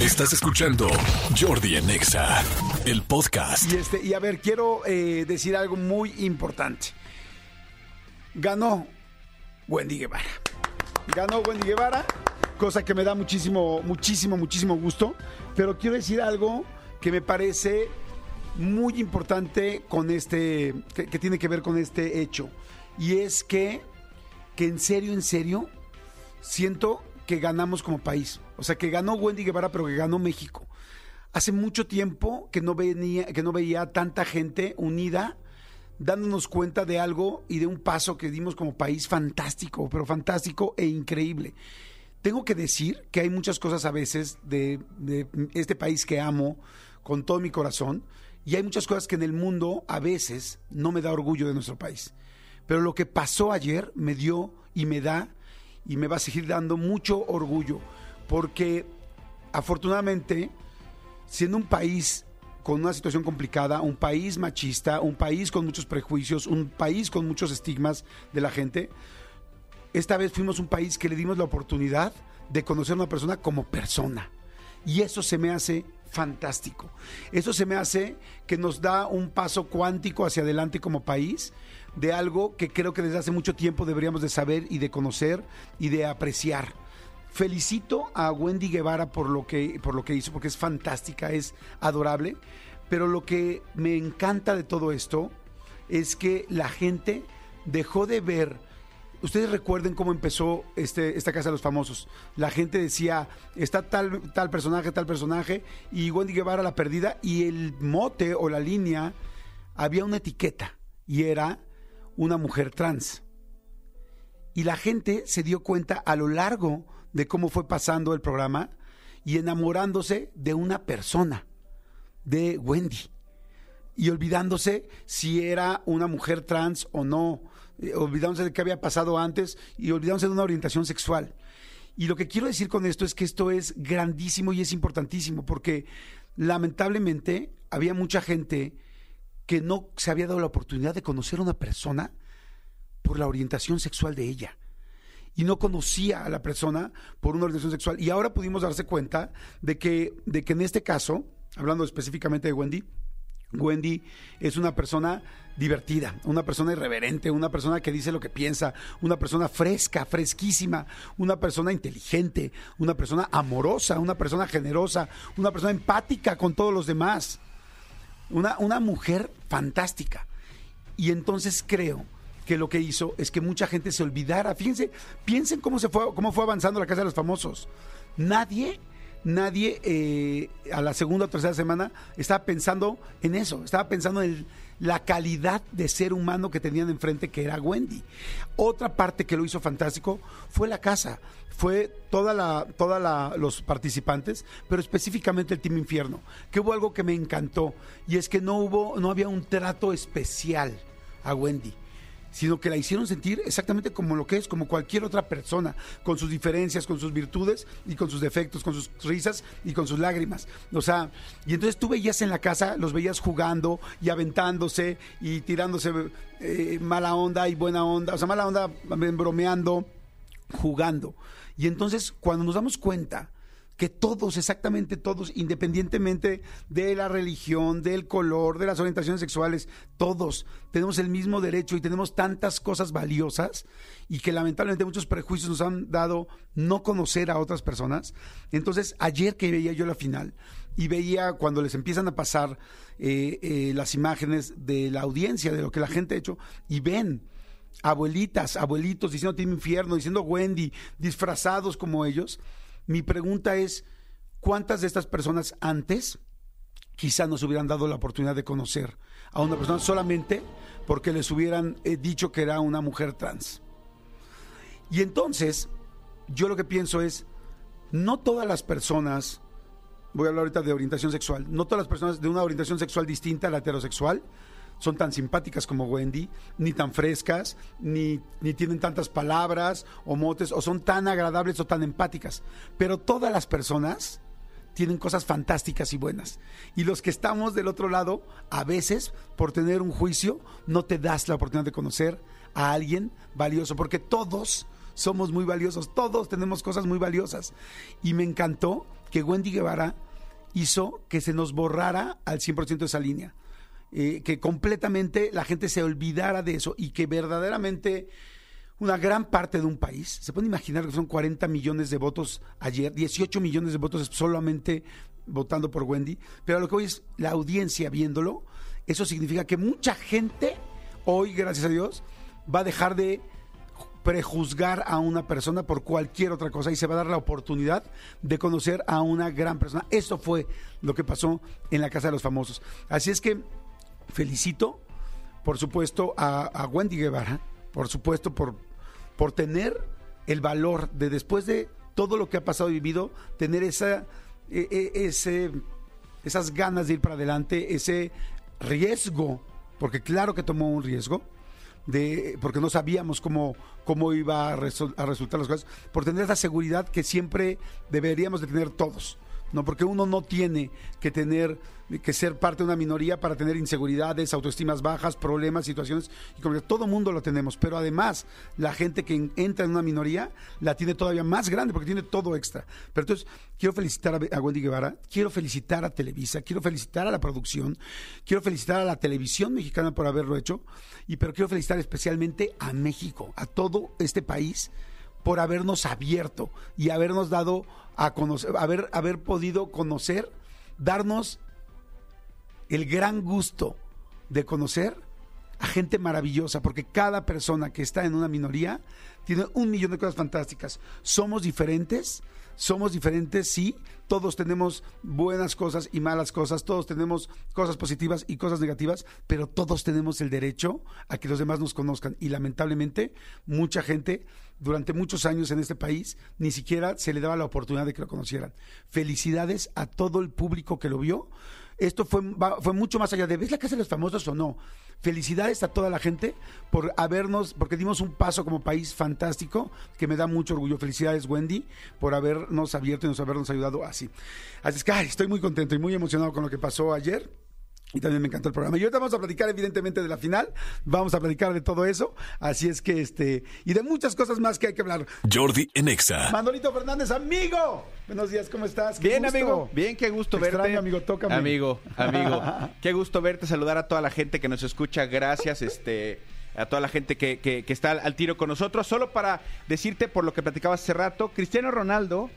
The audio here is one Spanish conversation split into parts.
Estás escuchando Jordi Anexa, el podcast. Y, este, a ver, quiero eh, decir algo muy importante. Ganó Wendy Guevara. Ganó Wendy Guevara, cosa que me da muchísimo, muchísimo, muchísimo gusto. Pero quiero decir algo que me parece muy importante con este, que, que tiene que ver con este hecho. Y es que, que en serio, en serio, siento que ganamos como país. O sea, que ganó Wendy Guevara, pero que ganó México. Hace mucho tiempo que no, venía, que no veía tanta gente unida, dándonos cuenta de algo y de un paso que dimos como país fantástico, pero fantástico e increíble. Tengo que decir que hay muchas cosas a veces de, de este país que amo con todo mi corazón y hay muchas cosas que en el mundo a veces no me da orgullo de nuestro país. Pero lo que pasó ayer me dio y me da y me va a seguir dando mucho orgullo, porque afortunadamente, siendo un país con una situación complicada, un país machista, un país con muchos prejuicios, un país con muchos estigmas de la gente, esta vez fuimos un país que le dimos la oportunidad de conocer a una persona como persona. Y eso se me hace fantástico. Eso se me hace que nos da un paso cuántico hacia adelante como país de algo que creo que desde hace mucho tiempo deberíamos de saber y de conocer y de apreciar. Felicito a Wendy Guevara por lo que, por lo que hizo, porque es fantástica, es adorable, pero lo que me encanta de todo esto es que la gente dejó de ver ustedes recuerden cómo empezó este, esta Casa de los Famosos. La gente decía, está tal, tal personaje, tal personaje, y Wendy Guevara la perdida, y el mote o la línea, había una etiqueta, y era una mujer trans. Y la gente se dio cuenta a lo largo de cómo fue pasando el programa y enamorándose de una persona, de Wendy, y olvidándose si era una mujer trans o no eh, olvidándose de qué había pasado antes y olvidándose de una orientación sexual. Y lo que quiero decir con esto es que esto es grandísimo y es importantísimo porque lamentablemente había mucha gente que no se había dado la oportunidad de conocer a una persona por la orientación sexual de ella. Y no conocía a la persona por una orientación sexual. Y ahora pudimos darse cuenta de que, de que en este caso, hablando específicamente de Wendy, Wendy es una persona divertida, una persona irreverente, una persona que dice lo que piensa, una persona fresca, fresquísima, una persona inteligente, una persona amorosa, una persona generosa, una persona empática con todos los demás, una, una mujer fantástica. Y entonces creo que lo que hizo es que mucha gente se olvidara. Fíjense, piensen cómo se fue, cómo fue avanzando la Casa de los Famosos. Nadie nadie eh, a la segunda o tercera semana estaba pensando en eso, estaba pensando en la calidad de ser humano que tenían enfrente, que era Wendy. Otra parte que lo hizo fantástico fue la casa, fue toda la, toda los participantes, pero específicamente el Team Infierno, que hubo algo que me encantó, y es que no hubo, no había un trato especial a Wendy sino que la hicieron sentir exactamente como lo que es, como cualquier otra persona, con sus diferencias, con sus virtudes y con sus defectos, con sus risas y con sus lágrimas. O sea, y entonces tú veías en la casa, los veías jugando y aventándose y tirándose eh, mala onda y buena onda, o sea, mala onda bromeando, jugando. Y entonces cuando nos damos cuenta, que todos, exactamente todos, independientemente de la religión, del color, de las orientaciones sexuales, todos tenemos el mismo derecho y tenemos tantas cosas valiosas y que lamentablemente muchos prejuicios nos han dado no conocer a otras personas. Entonces, ayer que veía yo la final y veía cuando les empiezan a pasar eh, eh, las imágenes de la audiencia, de lo que la gente ha hecho, y ven abuelitas, abuelitos diciendo Team Infierno, diciendo Wendy, disfrazados como ellos, mi pregunta es, ¿cuántas de estas personas antes quizá nos hubieran dado la oportunidad de conocer a una persona solamente porque les hubieran eh, dicho que era una mujer trans? Y entonces, yo lo que pienso es, no todas las personas, voy a hablar ahorita de orientación sexual, no todas las personas de una orientación sexual distinta a la heterosexual son tan simpáticas como Wendy, ni tan frescas, ni, ni tienen tantas palabras o motes, o son tan agradables o tan empáticas. Pero todas las personas tienen cosas fantásticas y buenas. Y los que estamos del otro lado, a veces, por tener un juicio, no te das la oportunidad de conocer a alguien valioso, porque todos somos muy valiosos, todos tenemos cosas muy valiosas. Y me encantó que Wendy Guevara hizo que se nos borrara al 100% esa línea. Que completamente la gente se olvidara de eso y que verdaderamente una gran parte de un país, se puede imaginar que son 40 millones de votos ayer, 18 millones de votos solamente votando por Wendy, pero lo que hoy es la audiencia viéndolo, eso significa que mucha gente hoy, gracias a Dios, va a dejar de prejuzgar a una persona por cualquier otra cosa y se va a dar la oportunidad de conocer a una gran persona. Eso fue lo que pasó en la Casa de los Famosos. Así es que felicito, por supuesto, a, Wendy Guevara, por supuesto, por, por tener el valor de después de todo lo que ha pasado y vivido, tener esa, e, e, ese, esas ganas de ir para adelante, ese riesgo, porque claro que tomó un riesgo, de, porque no sabíamos cómo, cómo iba a, a resultar las cosas, por tener esa seguridad que siempre deberíamos de tener todos. ¿No? Porque uno no tiene que tener que ser parte de una minoría para tener inseguridades, autoestimas bajas, problemas, situaciones, y como que todo mundo lo tenemos, pero además la gente que entra en una minoría la tiene todavía más grande porque tiene todo extra. Pero entonces quiero felicitar a, Wendy Guevara, quiero felicitar a Televisa, quiero felicitar a la producción, quiero felicitar a la televisión mexicana por haberlo hecho, y pero quiero felicitar especialmente a México, a todo este país por habernos abierto y habernos dado a conocer, haber, podido conocer, darnos el gran gusto de conocer a gente maravillosa, porque cada persona que está en una minoría tiene un millón de cosas fantásticas. Somos diferentes, somos diferentes, sí, todos tenemos buenas cosas y malas cosas, todos tenemos cosas positivas y cosas negativas, pero todos tenemos el derecho a que los demás nos conozcan. Y lamentablemente, mucha gente durante muchos años en este país ni siquiera se le daba la oportunidad de que lo conocieran. Felicidades a todo el público que lo vio. Esto fue, fue mucho más allá de, ¿ves la casa de los famosos o no? Felicidades a toda la gente por habernos, porque dimos un paso como país fantástico, que me da mucho orgullo. Felicidades, Wendy, por habernos abierto y nos habernos ayudado así. Así es que estoy muy contento y muy emocionado con lo que pasó ayer. Y también me encantó el programa. Y ahorita vamos a platicar, evidentemente, de la final. Vamos a platicar de todo eso. Así es que, este, y de muchas cosas más que hay que hablar. Jordi Enexa. Manolito Fernández, amigo. Buenos días, ¿cómo estás? Bien, amigo. Bien, qué gusto Te verte. Extraño, amigo, tócame. Amigo, amigo. qué gusto verte, saludar a toda la gente que nos escucha. Gracias, este a toda la gente que, que, que está al tiro con nosotros. Solo para decirte, por lo que platicabas hace rato, Cristiano Ronaldo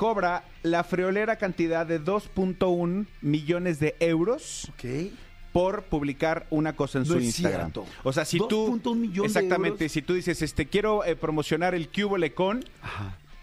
cobra la friolera cantidad de 2.1 millones de euros. por publicar una cosa en su Instagram. O sea, si tú exactamente, si tú dices, este quiero eh, promocionar el Cubo Lecon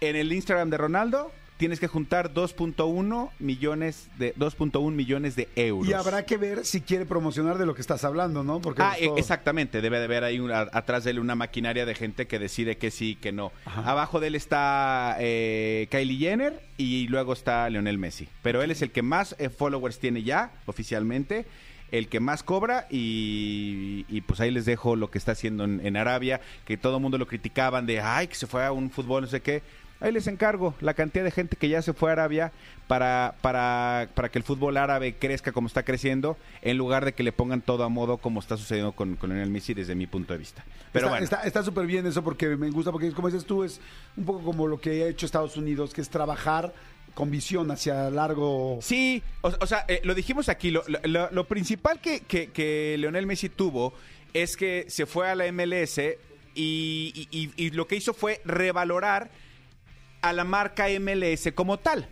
en el Instagram de Ronaldo, tienes que juntar 2.1 millones de 2.1 millones de euros. Y habrá que ver si quiere promocionar de lo que estás hablando, ¿no? Porque ah, exactamente, debe de haber ahí atrás de él una maquinaria de gente que decide que sí, que no. Abajo de él está eh, Kylie Jenner y luego está Lionel Messi, pero él es el que más eh, followers tiene ya oficialmente el que más cobra y, pues ahí les dejo lo que está haciendo en, en Arabia, que todo el mundo lo criticaban de, ay, que se fue a un fútbol, no sé qué. Ahí les encargo la cantidad de gente que ya se fue a Arabia para, para, para que el fútbol árabe crezca como está creciendo, en lugar de que le pongan todo a modo como está sucediendo con, con Lionel Messi desde mi punto de vista. Pero está, Está súper bien eso porque me gusta, porque como dices tú, es un poco como lo que ha hecho Estados Unidos, que es trabajar con visión hacia largo. Sí, o, sea, eh, lo dijimos aquí, lo, lo, principal que, que, que, Leonel Messi tuvo es que se fue a la MLS y, y, y lo que hizo fue revalorar a la marca MLS como tal.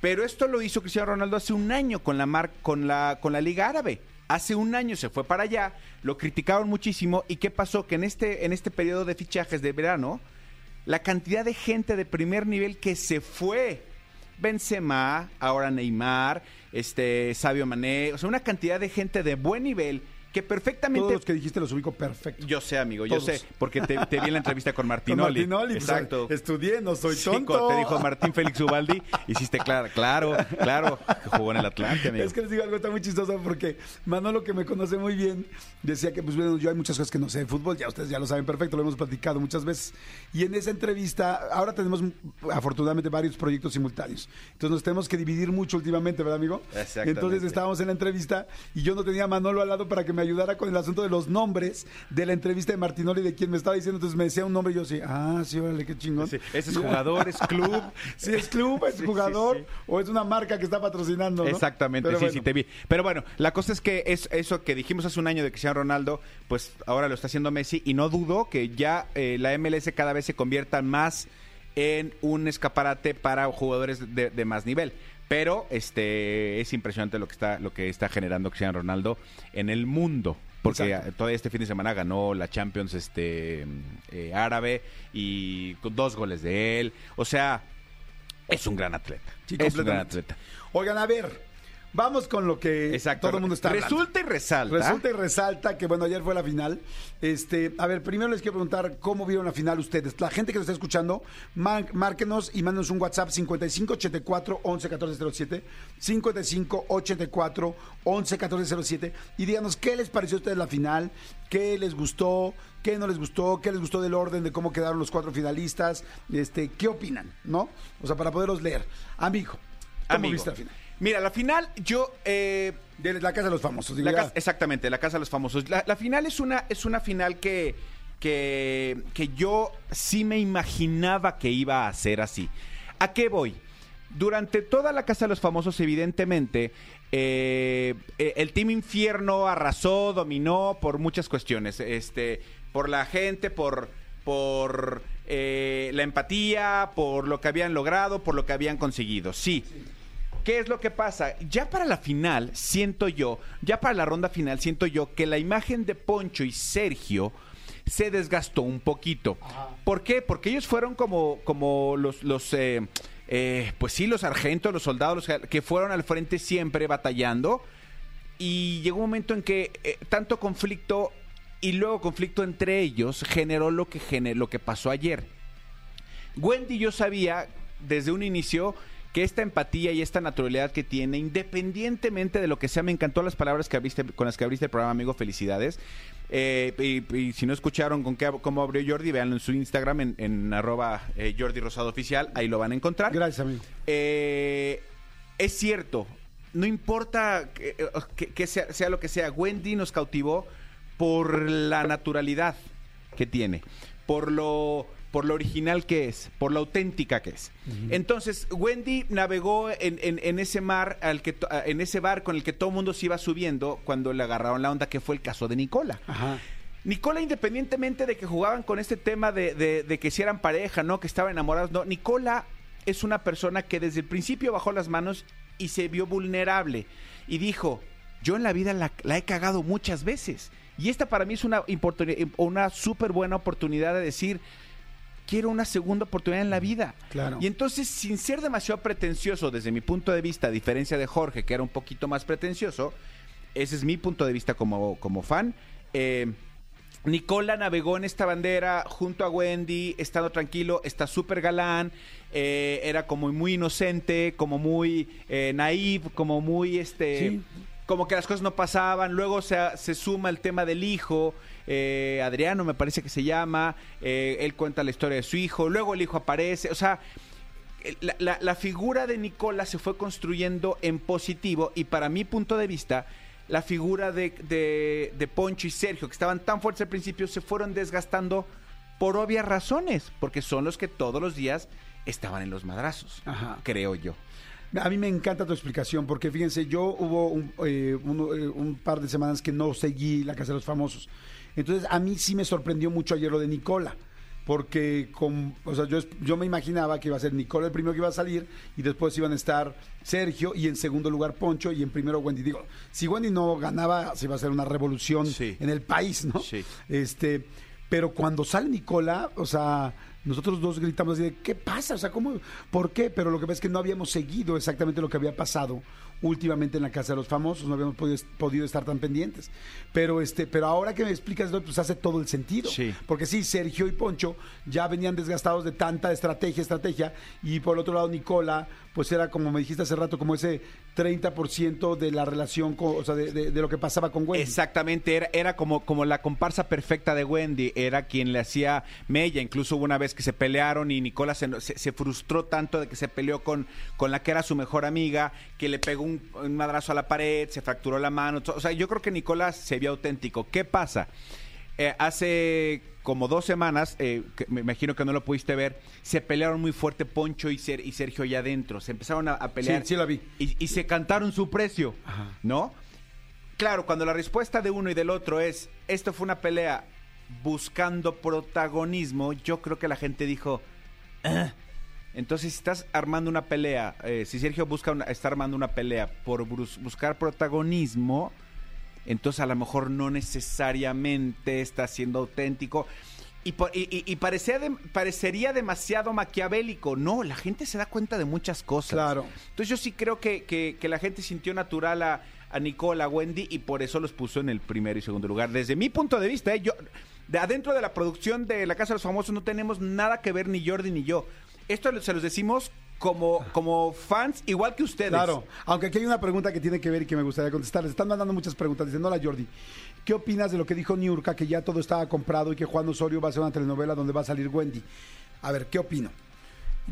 Pero esto lo hizo Cristiano Ronaldo hace un año con la, mar con la, con la Liga Árabe. Hace un año se fue para allá, lo criticaron muchísimo. ¿Y qué pasó? Que en este, en este periodo de fichajes de verano, la cantidad de gente de primer nivel que se fue. Benzema, ahora Neymar, este, Sabio Mané, o sea, una cantidad de gente de buen nivel que perfectamente. Todos los que dijiste los ubico perfecto. Yo sé, amigo, yo sé, porque te, vi en la entrevista con Martinoli. Con Martinoli, pues, Exacto. estudié, no soy tonto. te dijo Martín Félix Ubaldi, hiciste claro, claro, claro, que jugó en el Atlante, amigo. Es que les digo algo está muy chistoso porque Manolo, que me conoce muy bien, decía que, pues bueno, yo hay muchas cosas que no sé de fútbol, ya ustedes ya lo saben perfecto, lo hemos platicado muchas veces. Y en esa entrevista, ahora tenemos afortunadamente varios proyectos simultáneos. Entonces nos tenemos que dividir mucho últimamente, ¿verdad, amigo? Exactamente. Entonces estábamos en la entrevista y yo no tenía a Manolo al lado para que me me ayudara con el asunto de los nombres de la entrevista de Martinoli de quien me estaba diciendo. Entonces me decía un nombre y yo así, ah, sí, órale, qué chingón. Sí, ese es jugador, es club. si es club, es Sí, jugador sí, sí. o es una marca que está patrocinando. ¿no? Exactamente, Pero sí, bueno. sí, te vi. Pero bueno, la cosa es que es eso que dijimos hace un año de Cristiano Ronaldo, pues ahora lo está haciendo Messi y no dudo que ya eh, la MLS cada vez se convierta más en un escaparate para jugadores de, de más nivel. Pero este es impresionante lo que está lo que está generando Cristiano Ronaldo en el mundo. Porque Exacto. todo este fin de semana ganó la Champions este eh, árabe y con dos goles de él. O sea, es un gran atleta. Sí, es un gran atleta. Oigan, a ver, vamos con lo que Exacto. todo el mundo está hablando. Resulta y resalta. Resulta y resalta que, bueno, ayer fue la final. Este, a ver, primero les quiero preguntar cómo vieron la final ustedes. La gente que nos está escuchando, mar- márquenos y mándenos un WhatsApp 5584 111407 5584 111407 y díganos qué les pareció a ustedes la final, qué les gustó, qué no les gustó, qué les gustó del orden de cómo quedaron los cuatro finalistas, este, qué opinan, ¿no? O sea, para poderlos leer. Amigo, ¿cómo Amigo. viste la final? Mira, la final, yo. eh, De la Casa de los Famosos. la casa- exactamente, la Casa de los Famosos. La, la final es una, es una final que, que, que yo sí me imaginaba que iba a ser así. ¿A qué voy? Durante toda la Casa de los Famosos, evidentemente, eh, eh, el Team Infierno arrasó, dominó por muchas cuestiones. Este, por la gente, por, por eh, la empatía, por lo que habían logrado, por lo que habían conseguido. Sí. ¿Qué es lo que pasa? Ya para la final, siento yo, ya para la ronda final, siento yo que la imagen de Poncho y Sergio se desgastó un poquito. ¿Por qué? Porque ellos fueron como, como los, los eh, eh, pues sí, los sargentos, los soldados, los que- que fueron al frente siempre batallando. Y llegó un momento en que eh, tanto conflicto y luego conflicto entre ellos generó lo que, gener- lo que pasó ayer. Wendy yo sabía desde un inicio que esta empatía y esta naturalidad que tiene, independientemente de lo que sea, me encantó las palabras que abriste, con las que abriste el programa, amigo, felicidades. Eh, y, y si no escucharon con qué, cómo abrió Jordi, vean en su Instagram, en, en arroba eh, Jordi Rosado Oficial, ahí lo van a encontrar. Gracias, amigo. Eh, es cierto, no importa que, eh, que- que sea, sea lo que sea, Wendy nos cautivó por la naturalidad que tiene, por lo, por lo original que es, por lo auténtica que es. Entonces, Wendy navegó en, en- en ese mar, al que, en ese barco en el que todo el mundo se iba subiendo cuando le agarraron la onda, que fue el caso de Nicola. Ajá. Nicola, independientemente de que jugaban con este tema de, de- de que si eran pareja, ¿no? Que estaban enamorados, no. Nicola es una persona que desde el principio bajó las manos y se vio vulnerable. Y dijo, yo en la vida la, la he cagado muchas veces. Y esta para mí es una, una súper buena oportunidad de decir, quiero una segunda oportunidad en la vida. Claro. Y entonces, sin ser demasiado pretencioso desde mi punto de vista, a diferencia de Jorge, que era un poquito más pretencioso, ese es mi punto de vista como, como fan. Eh, Nicola navegó en esta bandera junto a Wendy, estando tranquilo, está súper galán, eh, era como muy inocente, como muy eh, naive, como muy este... Sí. Como que las cosas no pasaban, luego se, se suma el tema del hijo, eh, Adriano me parece que se llama, eh, él cuenta la historia de su hijo, luego el hijo aparece, o sea, la, la- la figura de Nicola se fue construyendo en positivo y para mi punto de vista, la figura de, de- de Poncho y Sergio, que estaban tan fuertes al principio, se fueron desgastando por obvias razones, porque son los que todos los días estaban en los madrazos, Ajá. creo yo. A mí me encanta tu explicación, porque fíjense, yo hubo un, eh, un, eh, un par de semanas que no seguí la Casa de los Famosos. Entonces, a mí sí me sorprendió mucho ayer lo de Nicola. Porque con, o sea, yo, me imaginaba que iba a ser Nicola el primero que iba a salir y después iban a estar Sergio y en segundo lugar Poncho y en primero Wendy. Digo, si Wendy no ganaba, se iba a hacer una revolución Sí. en el país, ¿no? Sí. Este, pero cuando sale Nicola, o sea, nosotros dos gritamos así de, ¿qué pasa? O sea, ¿cómo? ¿Por qué? Pero lo que pasa es que no habíamos seguido exactamente lo que había pasado últimamente en la Casa de los Famosos, no habíamos podido, podido estar tan pendientes. Pero este, pero ahora que me explicas, pues hace todo el sentido. Sí. Porque sí, Sergio y Poncho ya venían desgastados de tanta estrategia, estrategia, y por el otro lado Nicola, pues era como me dijiste hace rato, como ese 30% de la relación, con, o sea, de, de- lo que pasaba con Wendy. Exactamente, era, era como, como la comparsa perfecta de Wendy, era quien le hacía mella, incluso hubo una vez que se pelearon y Nicola se, se- se frustró tanto de que se peleó con, con la que era su mejor amiga, que le pegó un, madrazo a la pared, se fracturó la mano. O sea, yo creo que Nicola se vio auténtico. ¿Qué pasa? Eh, hace como dos semanas, eh, que me imagino que no lo pudiste ver, se pelearon muy fuerte Poncho y, Ser- y Sergio allá adentro. Se empezaron a, a pelear. Sí, sí la vi. Y, y se cantaron su precio, ¿no? Claro, cuando la respuesta de uno y del otro es, esto fue una pelea buscando protagonismo, yo creo que la gente dijo, "Ah". entonces si estás armando una pelea, eh, si Sergio busca una- está armando una pelea por buscar protagonismo, entonces a lo mejor no necesariamente está siendo auténtico. Y, y- y- y parecía de- parecería demasiado maquiavélico. No, la gente se da cuenta de muchas cosas. Claro. Entonces yo sí creo que, que- que la gente sintió natural a, a Nicole, a Wendy, y por eso los puso en el primero y segundo lugar. Desde mi punto de vista, ¿eh? yo de adentro de la producción de La Casa de los Famosos no tenemos nada que ver ni Jordi ni yo. Esto se los decimos como, como fans, igual que ustedes. Claro, aunque aquí hay una pregunta que tiene que ver y que me gustaría contestar. Les están mandando muchas preguntas. Dicen, hola Jordi, ¿qué opinas de lo que dijo Niurka, que ya todo estaba comprado y que Juan Osorio va a hacer una telenovela donde va a salir Wendy? A ver, ¿qué opino?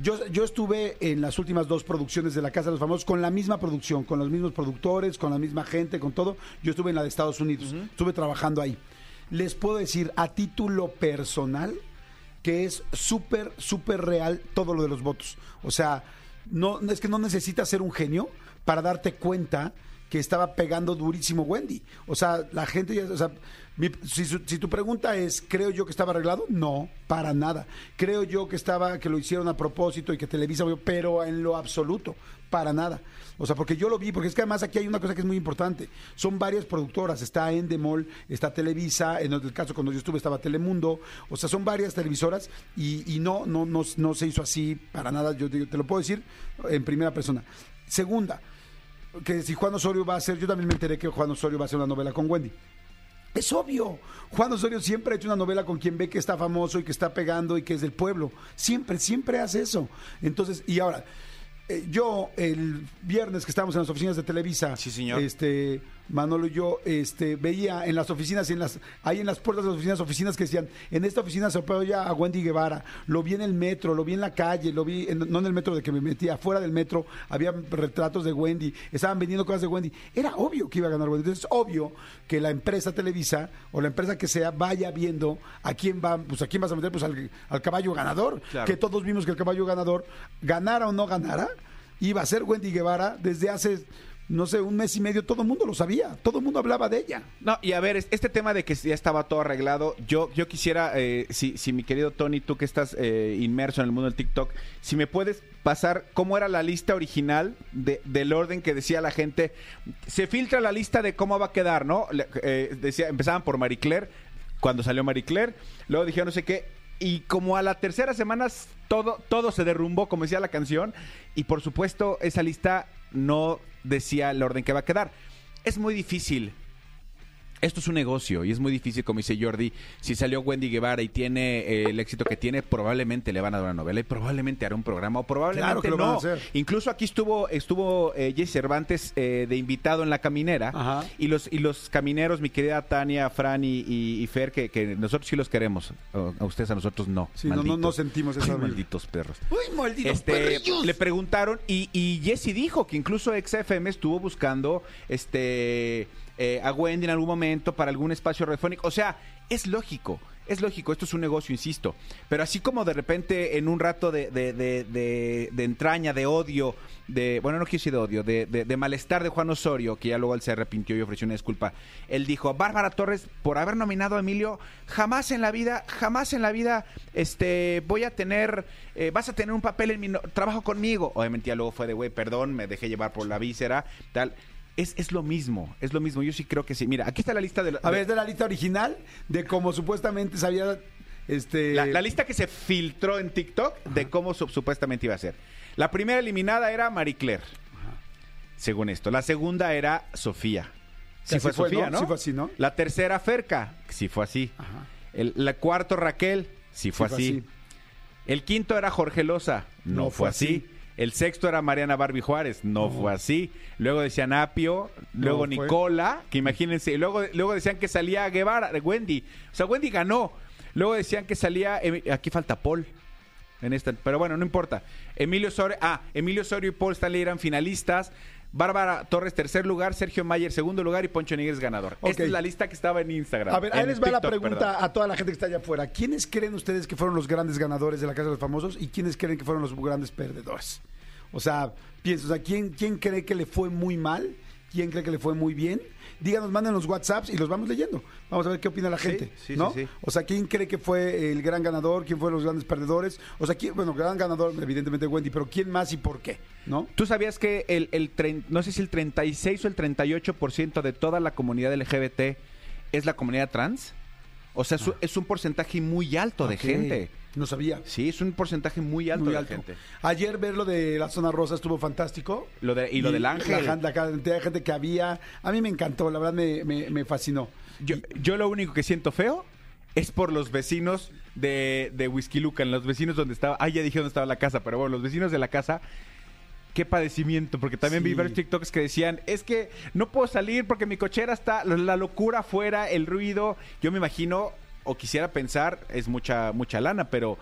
Yo, yo estuve en las últimas dos producciones de La Casa de los Famosos con la misma producción, con los mismos productores, con la misma gente, con todo. Yo estuve en la de Estados Unidos, estuve trabajando ahí. Les puedo decir a título personal que es súper, súper real todo lo de los votos. O sea, no, es que no necesitas ser un genio para darte cuenta que estaba pegando durísimo Wendy. O sea, la gente ya, o sea, mi- si, si tu pregunta es, ¿creo yo que estaba arreglado? No, para nada. Creo yo que estaba, que lo hicieron a propósito y que Televisa, pero en lo absoluto, para nada. O sea, porque yo lo vi, porque es que además aquí hay una cosa que es muy importante. Son varias productoras, está Endemol, está Televisa, en el caso cuando yo estuve estaba Telemundo, o sea, son varias televisoras y, no, no, no se hizo así para nada, yo te, te lo puedo decir en primera persona. Segunda, que si Juan Osorio va a hacer, yo también me enteré que Juan Osorio va a hacer una novela con Wendy. Es obvio. Juan Osorio siempre ha hecho una novela con quien ve que está famoso y que está pegando y que es del pueblo. Siempre, siempre hace eso. Entonces, y ahora, eh, yo el viernes que estábamos en las oficinas de Televisa, Sí, señor. este Manolo y yo este, veía en las oficinas, en las, ahí en las puertas de las oficinas, oficinas que decían, en esta oficina se apoya a Wendy Guevara, lo vi en el metro, lo vi en la calle, lo vi, en- no en el metro de que me metí, afuera del metro había retratos de Wendy, estaban vendiendo cosas de Wendy. Era obvio que iba a ganar Wendy. Entonces es obvio que la empresa Televisa o la empresa que sea vaya viendo a quién va, pues a quién vas a meter, pues al, al caballo ganador, Claro. que todos vimos que el caballo ganador, ganara o no ganara, iba a ser Wendy Guevara desde hace, no sé, un mes y medio, todo el mundo lo sabía, todo el mundo hablaba de ella. No, y a ver, es- este tema de que ya estaba todo arreglado, yo, yo quisiera, eh, si, si mi querido Tony, tú que estás eh, inmerso en el mundo del TikTok, si me puedes pasar cómo era la lista original de- del orden que decía la gente. Se filtra la lista de cómo va a quedar, ¿no? Eh, decía, empezaban por Marie Claire, cuando salió Marie Claire, luego dijeron no sé qué, y como a la tercera semana todo, todo se derrumbó, como decía la canción, y por supuesto esa lista no decía el orden que va a quedar. Es muy difícil esto es un negocio y es muy difícil, como dice Jordi. Si salió Wendy Guevara y tiene eh, el éxito que tiene, probablemente le van a dar una novela y probablemente hará un programa o probablemente Claro que lo no. van a hacer. Incluso aquí estuvo estuvo eh, Jesse Cervantes eh, de invitado en la caminera Ajá. y los y los camineros, mi querida Tania, Fran y, y- y Fer, que, que nosotros sí los queremos, a ustedes a nosotros no. Sí, no, no, no sentimos vibra. malditos perros. ¡Uy, malditos Este, perrillos! le preguntaron y, y Jesse dijo que incluso XFM estuvo buscando este eh, a Wendy en algún momento para algún espacio radiofónico. O sea, es lógico, es lógico, esto es un negocio, insisto. Pero así como de repente en un rato de, de- de- de- de entraña, de odio, de, bueno, no quiero decir de odio, de, malestar de Juan Osorio, que ya luego él se arrepintió y ofreció una disculpa, él dijo, Bárbara Torres, por haber nominado a Emilio, jamás en la vida, jamás en la vida, este, voy a tener, eh, vas a tener un papel en mi trabajo conmigo. Obviamente ya luego fue de, güey, perdón, me dejé llevar por la víscera, tal. Es, es lo mismo, es lo mismo. Yo sí creo que sí. Mira, aquí está la lista de... lo- A ver, de- es de la lista original de cómo supuestamente sabía este La, la lista que se filtró en TikTok de cómo su- supuestamente iba a ser. La primera eliminada era Marie Claire, según esto. La segunda era Sofía. Sí Que fue Sofía, ¿no? ¿no? Sí fue así, ¿no? La tercera Ferca, sí fue así. Ajá. El la cuarto Raquel, sí fue, fue así. así. El quinto era Jorge Loza, no, No fue, fue así. así. El sexto era Mariana Barbie Juárez, no, fue así. Luego decían Apio, luego No. Nicola, que imagínense, y luego, luego decían que salía Guevara, Wendy. O sea, Wendy ganó. Luego decían que salía, aquí falta Paul. en esta, pero bueno, no importa. Emilio Osorio, ah, Emilio Osorio y Paul Stanley eran finalistas. Bárbara Torres, tercer lugar, Sergio Mayer, segundo lugar y Poncho Níguez, ganador. Esta es la lista que estaba en Instagram. A ver, ahí les va la pregunta perdón. a toda la gente que está allá afuera. ¿Quiénes creen ustedes que fueron los grandes ganadores de la Casa de los Famosos y quiénes creen que fueron los grandes perdedores? O sea, piensa, o sea, ¿quién, ¿quién cree que le fue muy mal? ¿Quién cree que le fue muy bien? Díganos, manden los WhatsApps y los vamos leyendo. Vamos a ver qué opina la gente. sí, ¿no? sí, sí. O sea, ¿quién cree que fue el gran ganador? ¿Quién fueron los grandes perdedores? O sea, ¿quién, bueno, gran ganador, evidentemente Wendy, pero ¿quién más y por qué? ¿No? ¿Tú sabías que el, el tren- no sé si el 36 o el 38% de toda la comunidad LGBT es la comunidad trans? O sea, es, un- es un porcentaje muy alto de gente. No sabía. Sí, es un porcentaje muy alto Muy de gente. Ayer ver lo de la zona rosa estuvo fantástico. Lo de, y lo del ángel. La, la cantidad de gente que había. A mí me encantó, la verdad me, me- me fascinó. Yo, yo lo único que siento feo es por los vecinos de, de Whisky Lucan, los vecinos donde estaba, ah, ya dije dónde estaba la casa, pero bueno, los vecinos de la casa, qué padecimiento, porque también Sí. vi varios TikToks que decían, es que no puedo salir porque mi cochera está, la locura afuera, el ruido, yo me imagino, o quisiera pensar, es mucha, mucha lana, pero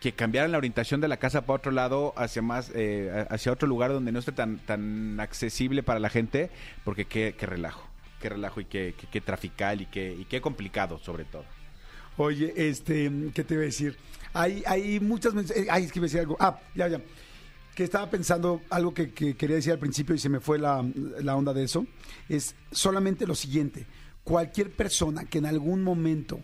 que cambiaran la orientación de la casa para otro lado, hacia más, eh, hacia otro lugar donde no esté tan, tan accesible para la gente, porque qué, qué relajo, qué relajo y qué, qué, trafical y qué, qué complicado sobre todo. Oye, este, ¿qué te iba a decir? Hay, hay muchas. eh, Ay, es que iba a decir algo. Ah, ya, ya. Que estaba pensando algo que, que quería decir al principio y se me fue la, la onda de eso. Es solamente lo siguiente: cualquier persona que en algún momento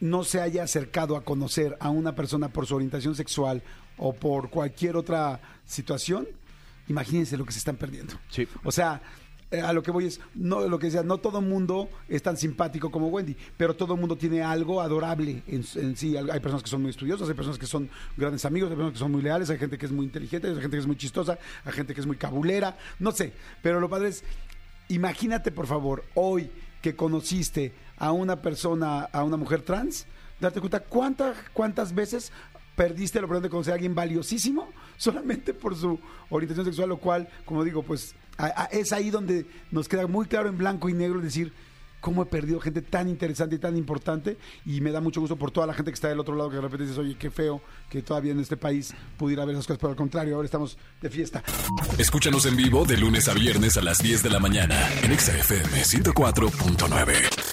no se haya acercado a conocer a una persona por su orientación sexual o por cualquier otra situación, imagínense lo que se están perdiendo. Sí. O sea, eh, a lo que voy es, no, lo que decía, no todo mundo es tan simpático como Wendy, pero todo mundo tiene algo adorable en, en sí. Hay personas que son muy estudiosas, hay personas que son grandes amigos, hay personas que son muy leales, hay gente que es muy inteligente, hay gente que es muy chistosa, hay gente que es muy cabulera, no sé. Pero lo padre es, imagínate por favor, hoy que conociste a una persona, a una mujer trans, darte cuenta cuántas, cuántas veces perdiste la oportunidad de conocer a alguien valiosísimo solamente por su orientación sexual, lo cual, como digo, pues a- es ahí donde nos queda muy claro en blanco y negro decir cómo he perdido gente tan interesante y tan importante y me da mucho gusto por toda la gente que está del otro lado que de repente dices, oye, qué feo que todavía en este país pudiera haber esas cosas, pero al contrario, ahora estamos de fiesta. Escúchanos en vivo de lunes a viernes a las 10 de la mañana en Exa FM 104.9.